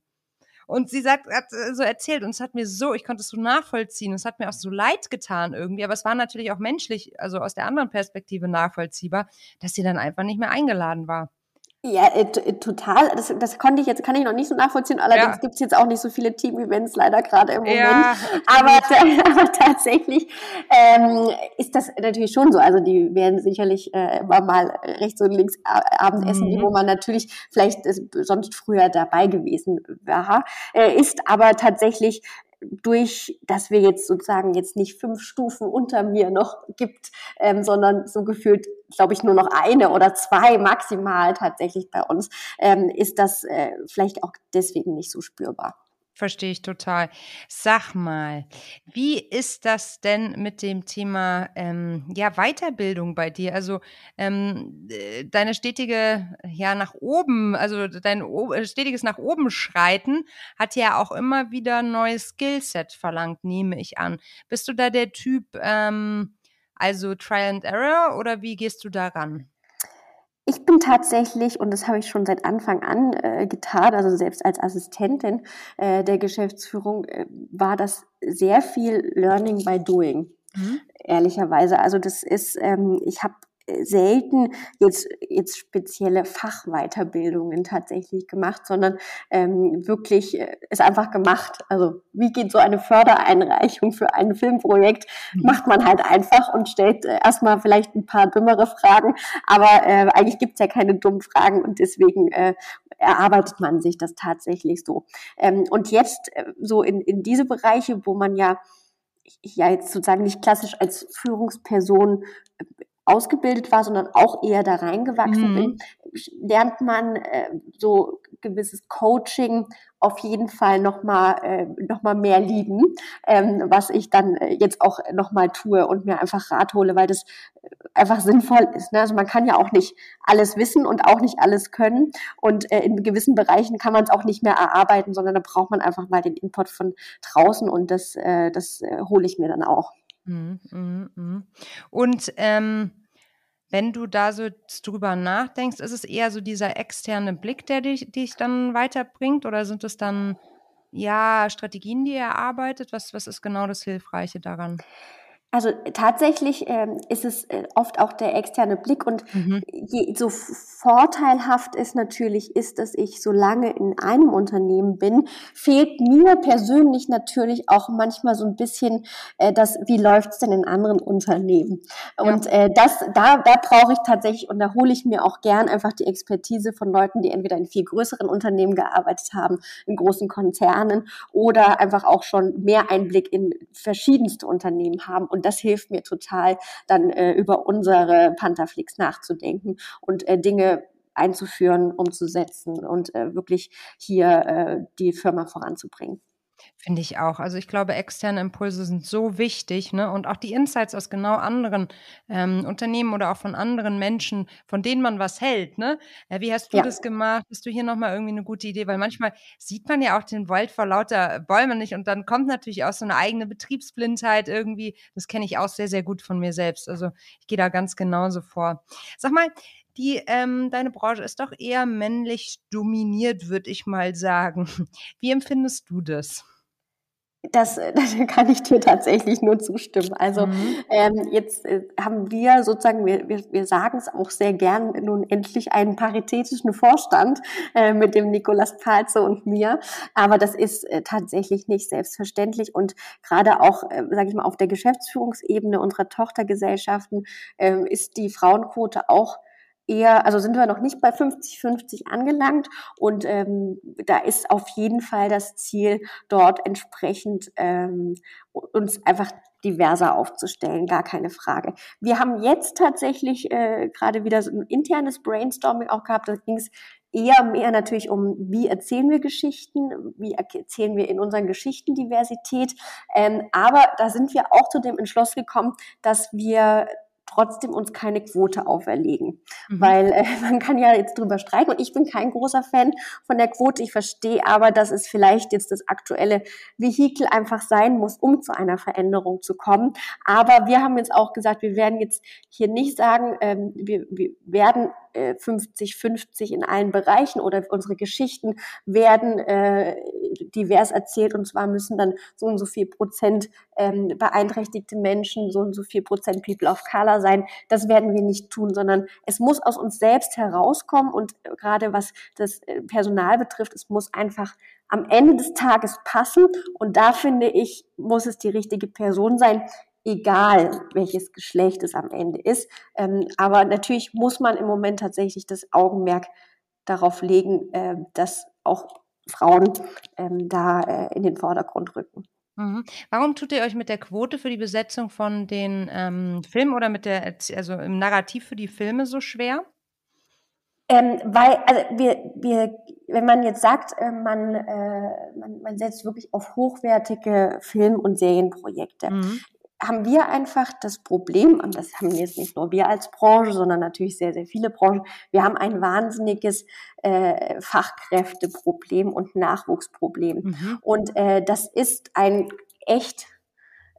A: Und sie sagt, hat äh, so erzählt und es hat mir so, ich konnte es so nachvollziehen, es hat mir auch so leid getan irgendwie, aber es war natürlich auch menschlich, also aus der anderen Perspektive nachvollziehbar, dass sie dann einfach nicht mehr eingeladen war.
B: Ja, äh, äh, total. Das, das konnte ich jetzt, kann ich noch nicht so nachvollziehen. Allerdings ja. gibt es jetzt auch nicht so viele Team-Events leider gerade im Moment. Ja, aber, *laughs* aber, tatsächlich ähm, ist das natürlich schon so. Also die werden sicherlich äh, immer mal rechts und links Abendessen, mhm. wo man natürlich vielleicht sonst früher dabei gewesen wäre. Äh, ist aber tatsächlich durch, dass wir jetzt sozusagen jetzt nicht fünf Stufen unter mir noch gibt, ähm, sondern so gefühlt, glaube ich, nur noch eine oder zwei maximal tatsächlich bei uns, ähm, ist das äh, vielleicht auch deswegen nicht so spürbar.
A: Verstehe ich total. Sag mal, wie ist das denn mit dem Thema ähm, ja, Weiterbildung bei dir? Also ähm, äh, deine stetige, ja, nach oben, also dein äh, stetiges nach oben schreiten hat ja auch immer wieder ein neues Skillset verlangt, nehme ich an. Bist du da der Typ, ähm, also Trial and Error oder wie gehst du daran?
B: Ich bin tatsächlich, und das habe ich schon seit Anfang an äh, getan, also selbst als Assistentin äh, der Geschäftsführung, äh, war das sehr viel Learning by Doing. Mhm. Ehrlicherweise. Also das ist, ähm, ich habe selten jetzt, jetzt spezielle Fachweiterbildungen tatsächlich gemacht, sondern ähm, wirklich äh, ist einfach gemacht. Also wie geht so eine Fördereinreichung für ein Filmprojekt? Mhm. Macht man halt einfach und stellt äh, erstmal vielleicht ein paar dümmere Fragen, aber äh, eigentlich gibt's ja keine dummen Fragen und deswegen äh, erarbeitet man sich das tatsächlich so. Ähm, und jetzt äh, so in, in diese Bereiche, wo man ja ja jetzt sozusagen nicht klassisch als Führungsperson ausgebildet war, sondern auch eher da reingewachsen mhm. bin, lernt man äh, so gewisses Coaching auf jeden Fall noch mal äh, noch mal mehr lieben, ähm, was ich dann äh, jetzt auch noch mal tue und mir einfach Rat hole, weil das einfach sinnvoll ist. Ne? Also man kann ja auch nicht alles wissen und auch nicht alles können und äh, in gewissen Bereichen kann man es auch nicht mehr erarbeiten, sondern da braucht man einfach mal den Input von draußen und das äh, das äh, hole ich mir dann auch. Mhm,
A: mh, mh. Und ähm, wenn du da so drüber nachdenkst, ist es eher so dieser externe Blick, der dich, dich dann weiterbringt? Oder sind es dann ja Strategien, die ihr erarbeitet? Was, was ist genau das Hilfreiche daran?
B: Also tatsächlich ähm, ist es äh, oft auch der externe Blick und mhm. je, so vorteilhaft es natürlich ist, dass ich so lange in einem Unternehmen bin, fehlt mir persönlich natürlich auch manchmal so ein bisschen äh, das, wie läuft's denn in anderen Unternehmen? Und ja. äh, das, da, da brauche ich tatsächlich und da hole ich mir auch gern einfach die Expertise von Leuten, die entweder in viel größeren Unternehmen gearbeitet haben, in großen Konzernen oder einfach auch schon mehr Einblick in verschiedenste Unternehmen haben und und das hilft mir total, dann äh, über unsere Pantherflix nachzudenken und äh, Dinge einzuführen, umzusetzen und äh, wirklich hier äh, die Firma voranzubringen.
A: Finde ich auch. Also ich glaube, externe Impulse sind so wichtig, ne? Und auch die Insights aus genau anderen ähm, Unternehmen oder auch von anderen Menschen, von denen man was hält, ne? Äh, wie hast du ja. das gemacht? Hast du hier nochmal irgendwie eine gute Idee? Weil manchmal sieht man ja auch den Wald vor lauter Bäumen nicht und dann kommt natürlich auch so eine eigene Betriebsblindheit irgendwie. Das kenne ich auch sehr, sehr gut von mir selbst. Also ich gehe da ganz genauso vor. Sag mal, die, ähm, deine Branche ist doch eher männlich dominiert, würde ich mal sagen. Wie empfindest du das?
B: Das, *laughs* das kann ich dir tatsächlich nur zustimmen. Also mhm. ähm, jetzt äh, haben wir sozusagen, wir, wir, wir sagen es auch sehr gern, nun endlich einen paritätischen Vorstand äh, mit dem Nikolas Palze und mir. Aber das ist äh, tatsächlich nicht selbstverständlich. Und gerade auch, äh, sage ich mal, auf der Geschäftsführungsebene unserer Tochtergesellschaften äh, ist die Frauenquote auch eher, also sind wir noch nicht bei 50-50 angelangt und ähm, da ist auf jeden Fall das Ziel, dort entsprechend ähm, uns einfach diverser aufzustellen, gar keine Frage. Wir haben jetzt tatsächlich äh, gerade wieder so ein internes Brainstorming auch gehabt, da ging es eher mehr natürlich um, wie erzählen wir Geschichten, wie erzählen wir in unseren Geschichten Diversität. Ähm, aber da sind wir auch zu dem Entschluss gekommen, dass wir trotzdem uns keine Quote auferlegen. Mhm. Weil äh, *laughs* man kann ja jetzt drüber streiken und ich bin kein großer Fan von der Quote. Ich verstehe aber, dass es vielleicht jetzt das aktuelle Vehikel einfach sein muss, um zu einer Veränderung zu kommen. Aber wir haben jetzt auch gesagt, wir werden jetzt hier nicht sagen, ähm, wir, wir werden 50-50 äh, in allen Bereichen oder unsere Geschichten werden äh, divers erzählt. Und zwar müssen dann so und so viel Prozent ähm, beeinträchtigte Menschen, so und so viel Prozent People of Color sein. Das werden wir nicht tun, sondern es muss aus uns selbst herauskommen. Und äh, gerade was das äh, Personal betrifft, es muss einfach am Ende des Tages passen. Und da finde ich, muss es die richtige Person sein, egal welches Geschlecht es am Ende ist. Ähm, aber natürlich muss man im Moment tatsächlich das Augenmerk darauf legen, äh, dass auch Frauen ähm, da äh, in den Vordergrund rücken.
A: Mhm. Warum tut ihr euch mit der Quote für die Besetzung von den ähm, Filmen oder mit der, also im Narrativ für die Filme so schwer?
B: Ähm, weil, also wir, wir, wenn man jetzt sagt, äh, man, äh, man, man setzt wirklich auf hochwertige Film- und Serienprojekte, mhm haben wir einfach das Problem, und das haben jetzt nicht nur wir als Branche, sondern natürlich sehr, sehr viele Branchen, wir haben ein wahnsinniges äh, Fachkräfteproblem und Nachwuchsproblem. Mhm. Und äh, das ist ein echt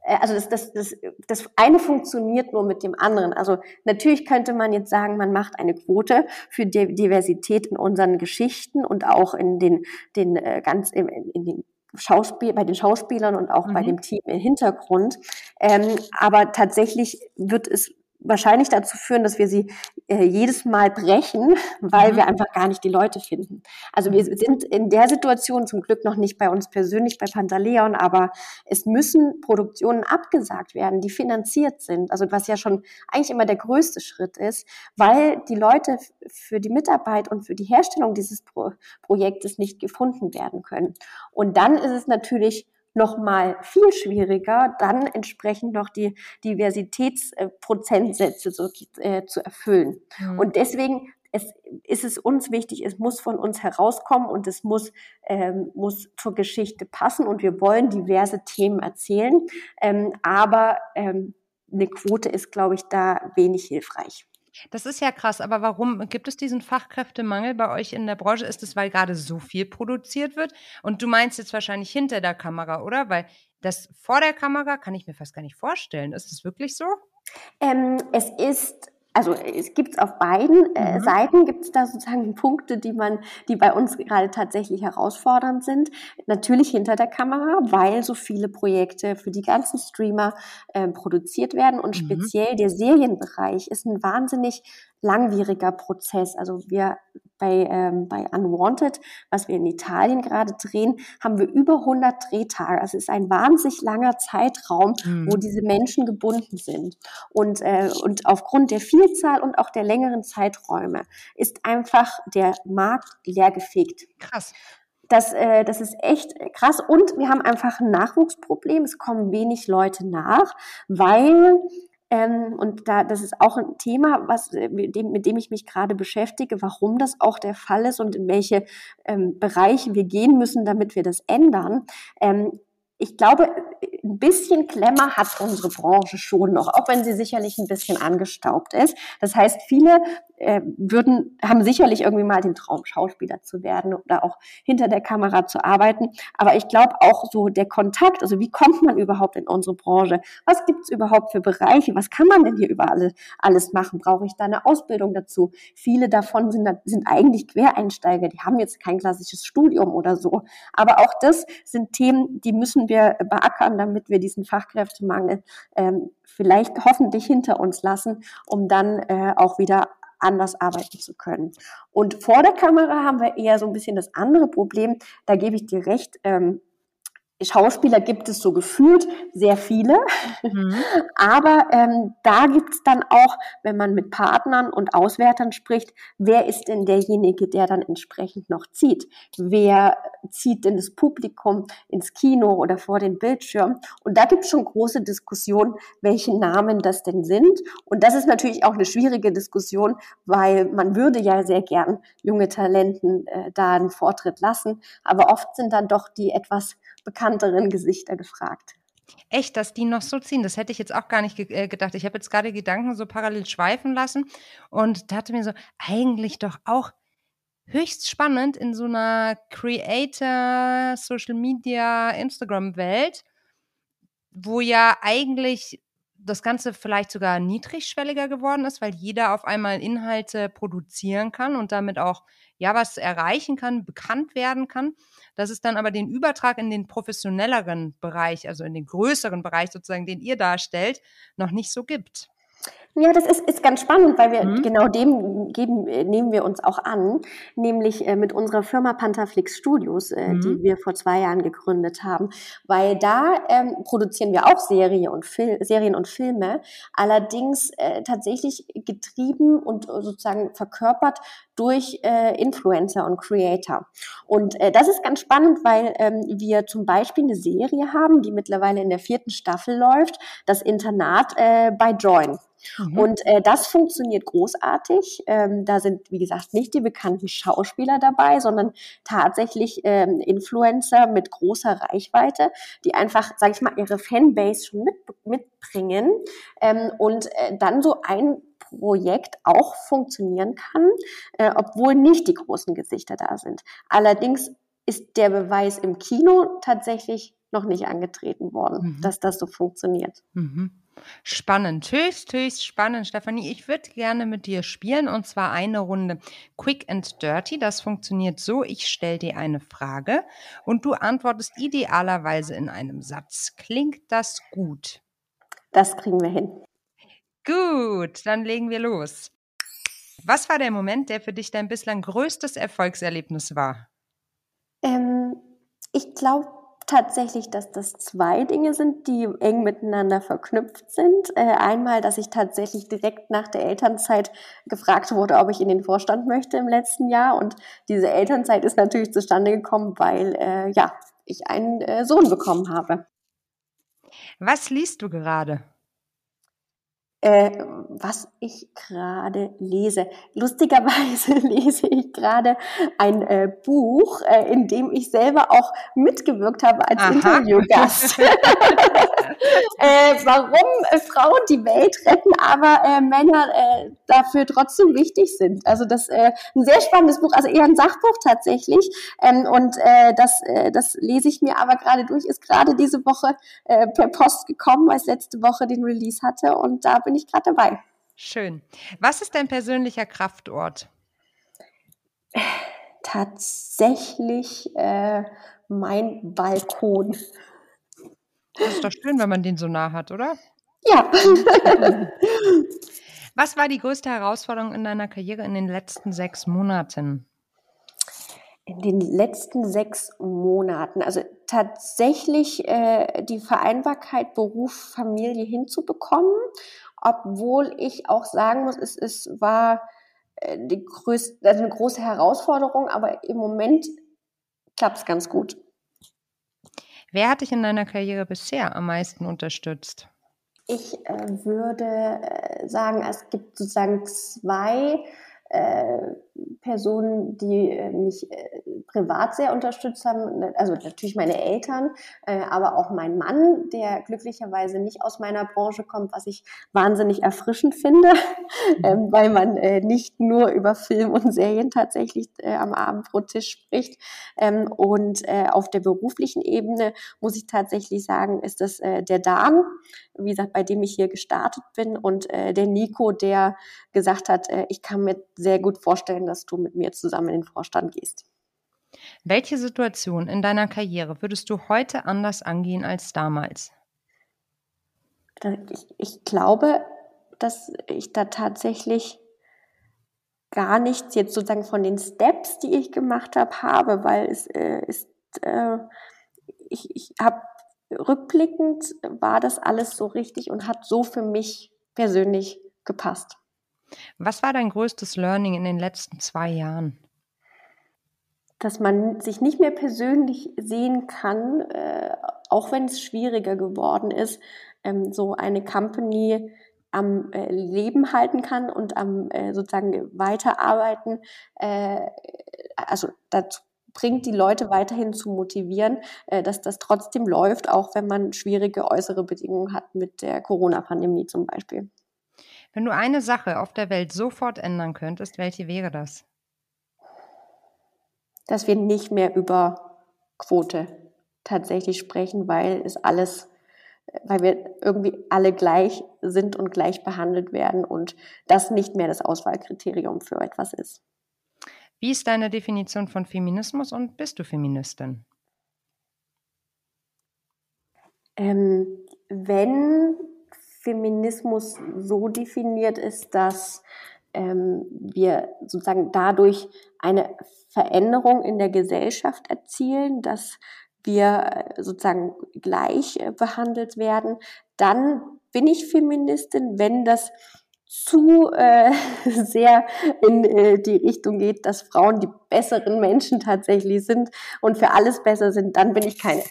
B: äh, also das, das, das, das eine funktioniert nur mit dem anderen. Also natürlich könnte man jetzt sagen, man macht eine Quote für Diversität in unseren Geschichten und auch in den, den äh, ganz in, in den Schauspiel, bei den Schauspielern und auch mhm. bei dem Team im Hintergrund. Ähm, aber tatsächlich wird es wahrscheinlich dazu führen, dass wir sie äh, jedes Mal brechen, weil mhm. wir einfach gar nicht die Leute finden. Also wir sind in der Situation zum Glück noch nicht bei uns persönlich bei Pantaleon, aber es müssen Produktionen abgesagt werden, die finanziert sind. Also was ja schon eigentlich immer der größte Schritt ist, weil die Leute für die Mitarbeit und für die Herstellung dieses Pro Projektes nicht gefunden werden können. Und dann ist es natürlich noch mal viel schwieriger, dann entsprechend noch die Diversitätsprozentsätze so, äh, zu erfüllen. Mhm. Und deswegen es, ist es uns wichtig, es muss von uns herauskommen und es muss, ähm, muss zur Geschichte passen und wir wollen diverse Themen erzählen. Ähm, aber ähm, eine Quote ist, glaube ich, da wenig hilfreich.
A: Das ist ja krass, aber warum gibt es diesen Fachkräftemangel bei euch in der Branche? Ist es, weil gerade so viel produziert wird? Und du meinst jetzt wahrscheinlich hinter der Kamera, oder? Weil das vor der Kamera kann ich mir fast gar nicht vorstellen. Ist es wirklich so?
B: Ähm, es ist also es gibt auf beiden äh, mhm. Seiten gibt es da sozusagen *laughs* Punkte, die man, die bei uns gerade tatsächlich herausfordernd sind. Natürlich hinter der Kamera, weil so viele Projekte für die ganzen Streamer äh, produziert werden und mhm. speziell der Serienbereich ist ein wahnsinnig langwieriger Prozess. Also wir bei, ähm, bei Unwanted, was wir in Italien gerade drehen, haben wir über 100 Drehtage. Also es ist ein wahnsinnig langer Zeitraum, mhm. wo diese Menschen gebunden sind. Und, äh, und aufgrund der Vielzahl und auch der längeren Zeiträume ist einfach der Markt leergefegt.
A: Krass.
B: Das, äh, das ist echt krass. Und wir haben einfach ein Nachwuchsproblem. Es kommen wenig Leute nach, weil ähm, und da, das ist auch ein Thema, was, äh, mit, dem, mit dem ich mich gerade beschäftige, warum das auch der Fall ist und in welche ähm, Bereiche wir gehen müssen, damit wir das ändern. Ähm, ich glaube, ein bisschen Klemmer hat unsere Branche schon noch, auch wenn sie sicherlich ein bisschen angestaubt ist. Das heißt, viele äh, würden, haben sicherlich irgendwie mal den Traum, Schauspieler zu werden oder auch hinter der Kamera zu arbeiten. Aber ich glaube auch so der Kontakt, also wie kommt man überhaupt in unsere Branche? Was gibt es überhaupt für Bereiche? Was kann man denn hier überall alles machen? Brauche ich da eine Ausbildung dazu? Viele davon sind, sind eigentlich Quereinsteiger, die haben jetzt kein klassisches Studium oder so. Aber auch das sind Themen, die müssen wir beackern, damit wir diesen Fachkräftemangel ähm, vielleicht hoffentlich hinter uns lassen, um dann äh, auch wieder anders arbeiten zu können. Und vor der Kamera haben wir eher so ein bisschen das andere Problem. Da gebe ich dir recht. Ähm, Schauspieler gibt es so gefühlt sehr viele, mhm. *laughs* aber ähm, da gibt es dann auch, wenn man mit Partnern und Auswertern spricht, wer ist denn derjenige, der dann entsprechend noch zieht? Wer zieht denn das Publikum ins Kino oder vor den Bildschirm? Und da gibt es schon große Diskussionen, welche Namen das denn sind. Und das ist natürlich auch eine schwierige Diskussion, weil man würde ja sehr gern junge Talenten äh, da einen Vortritt lassen, aber oft sind dann doch die etwas bekannteren Gesichter gefragt.
A: Echt, dass die noch so ziehen, das hätte ich jetzt auch gar nicht ge äh, gedacht. Ich habe jetzt gerade Gedanken so parallel schweifen lassen und dachte mir so, eigentlich doch auch höchst spannend in so einer Creator, Social Media, Instagram-Welt, wo ja eigentlich das Ganze vielleicht sogar niedrigschwelliger geworden ist, weil jeder auf einmal Inhalte produzieren kann und damit auch ja was erreichen kann, bekannt werden kann dass es dann aber den Übertrag in den professionelleren Bereich, also in den größeren Bereich sozusagen, den ihr darstellt, noch nicht so gibt.
B: Ja, das ist, ist ganz spannend, weil wir mhm. genau dem geben, nehmen wir uns auch an, nämlich äh, mit unserer Firma Pantherflix Studios, äh, mhm. die wir vor zwei Jahren gegründet haben, weil da ähm, produzieren wir auch Serie und Fil Serien und Filme, allerdings äh, tatsächlich getrieben und sozusagen verkörpert durch äh, Influencer und Creator. Und äh, das ist ganz spannend, weil ähm, wir zum Beispiel eine Serie haben, die mittlerweile in der vierten Staffel läuft, das Internat äh, bei Join. Mhm. Und äh, das funktioniert großartig. Ähm, da sind, wie gesagt, nicht die bekannten Schauspieler dabei, sondern tatsächlich ähm, Influencer mit großer Reichweite, die einfach, sage ich mal, ihre Fanbase schon mit, mitbringen ähm, und äh, dann so ein Projekt auch funktionieren kann, äh, obwohl nicht die großen Gesichter da sind. Allerdings ist der Beweis im Kino tatsächlich noch nicht angetreten worden, mhm. dass das so funktioniert.
A: Mhm. Spannend, höchst, höchst spannend, Stefanie. Ich würde gerne mit dir spielen und zwar eine Runde Quick and Dirty. Das funktioniert so: Ich stelle dir eine Frage und du antwortest idealerweise in einem Satz. Klingt das gut?
B: Das kriegen wir hin.
A: Gut, dann legen wir los. Was war der Moment, der für dich dein bislang größtes Erfolgserlebnis war?
B: Ähm, ich glaube, tatsächlich, dass das zwei Dinge sind, die eng miteinander verknüpft sind. Äh, einmal, dass ich tatsächlich direkt nach der Elternzeit gefragt wurde, ob ich in den Vorstand möchte im letzten Jahr. Und diese Elternzeit ist natürlich zustande gekommen, weil äh, ja ich einen äh, Sohn bekommen habe.
A: Was liest du gerade?
B: Äh, was ich gerade lese. Lustigerweise *laughs* lese ich gerade ein äh, Buch, äh, in dem ich selber auch mitgewirkt habe als Aha. Interviewgast. *laughs* *laughs* äh, warum äh, Frauen die Welt retten, aber äh, Männer äh, dafür trotzdem wichtig sind. Also das äh, ein sehr spannendes Buch, also eher ein Sachbuch tatsächlich. Ähm, und äh, das, äh, das lese ich mir aber gerade durch, ist gerade diese Woche äh, per Post gekommen, weil es letzte Woche den Release hatte und da bin bin ich gerade dabei.
A: Schön. Was ist dein persönlicher Kraftort?
B: Tatsächlich äh, mein Balkon.
A: Das ist doch schön, wenn man den so nah hat, oder?
B: Ja. *laughs*
A: Was war die größte Herausforderung in deiner Karriere in den letzten sechs Monaten?
B: In den letzten sechs Monaten, also tatsächlich äh, die Vereinbarkeit Beruf, Familie hinzubekommen, obwohl ich auch sagen muss, es, es war äh, die größte, also eine große Herausforderung, aber im Moment klappt es ganz gut.
A: Wer hat dich in deiner Karriere bisher am meisten unterstützt?
B: Ich äh, würde äh, sagen, es gibt sozusagen zwei äh, Personen, die äh, mich äh, privat sehr unterstützt haben, ne, also natürlich meine Eltern, aber auch mein Mann, der glücklicherweise nicht aus meiner Branche kommt, was ich wahnsinnig erfrischend finde, *laughs* mhm. ähm, weil man nicht nur über Film und Serien tatsächlich am Abendbrottisch spricht. Ähm, und auf der beruflichen Ebene muss ich tatsächlich sagen, ist das der Dan, wie gesagt, bei dem ich hier gestartet bin und der Nico, der gesagt hat, ich kann mir sehr gut vorstellen, dass du mit mir zusammen in den Vorstand gehst.
A: Welche Situation in deiner Karriere würdest du heute anders angehen als damals?
B: Ich, ich glaube, dass ich da tatsächlich gar nichts jetzt sozusagen von den Steps, die ich gemacht habe, habe, weil es äh, ist, äh, ich, ich habe rückblickend war das alles so richtig und hat so für mich persönlich gepasst.
A: Was war dein größtes Learning in den letzten zwei Jahren?
B: Dass man sich nicht mehr persönlich sehen kann, äh, auch wenn es schwieriger geworden ist, ähm, so eine Company am äh, Leben halten kann und am äh, sozusagen weiterarbeiten. Äh, also dazu bringt die Leute weiterhin zu motivieren, äh, dass das trotzdem läuft, auch wenn man schwierige äußere Bedingungen hat mit der Corona-Pandemie zum Beispiel.
A: Wenn du eine Sache auf der Welt sofort ändern könntest, welche wäre das?
B: Dass wir nicht mehr über Quote tatsächlich sprechen, weil es alles, weil wir irgendwie alle gleich sind und gleich behandelt werden und das nicht mehr das Auswahlkriterium für etwas ist.
A: Wie ist deine Definition von Feminismus und bist du Feministin?
B: Ähm, wenn Feminismus so definiert ist, dass ähm, wir sozusagen dadurch eine Veränderung in der Gesellschaft erzielen, dass wir äh, sozusagen gleich äh, behandelt werden, dann bin ich Feministin, wenn das zu äh, *laughs* sehr in äh, die Richtung geht, dass Frauen die besseren Menschen tatsächlich sind und für alles besser sind, dann bin ich keine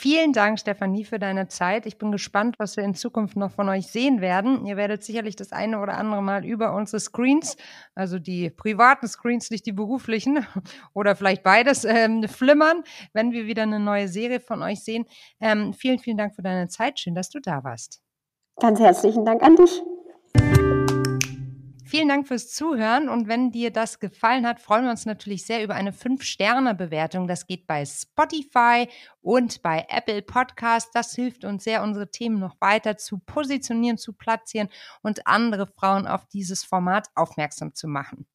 A: Vielen Dank, Stefanie, für deine Zeit. Ich bin gespannt, was wir in Zukunft noch von euch sehen werden. Ihr werdet sicherlich das eine oder andere Mal über unsere Screens, also die privaten Screens, nicht die beruflichen, *laughs* oder vielleicht beides, ähm, flimmern, wenn wir wieder eine neue Serie von euch sehen. Ähm, vielen, vielen Dank für deine Zeit. Schön, dass du da warst.
B: Ganz herzlichen Dank an dich.
A: Vielen Dank fürs Zuhören und wenn dir das gefallen hat, freuen wir uns natürlich sehr über eine 5-Sterne-Bewertung. Das geht bei Spotify und bei Apple Podcast. Das hilft uns sehr, unsere Themen noch weiter zu positionieren, zu platzieren und andere Frauen auf dieses Format aufmerksam zu machen.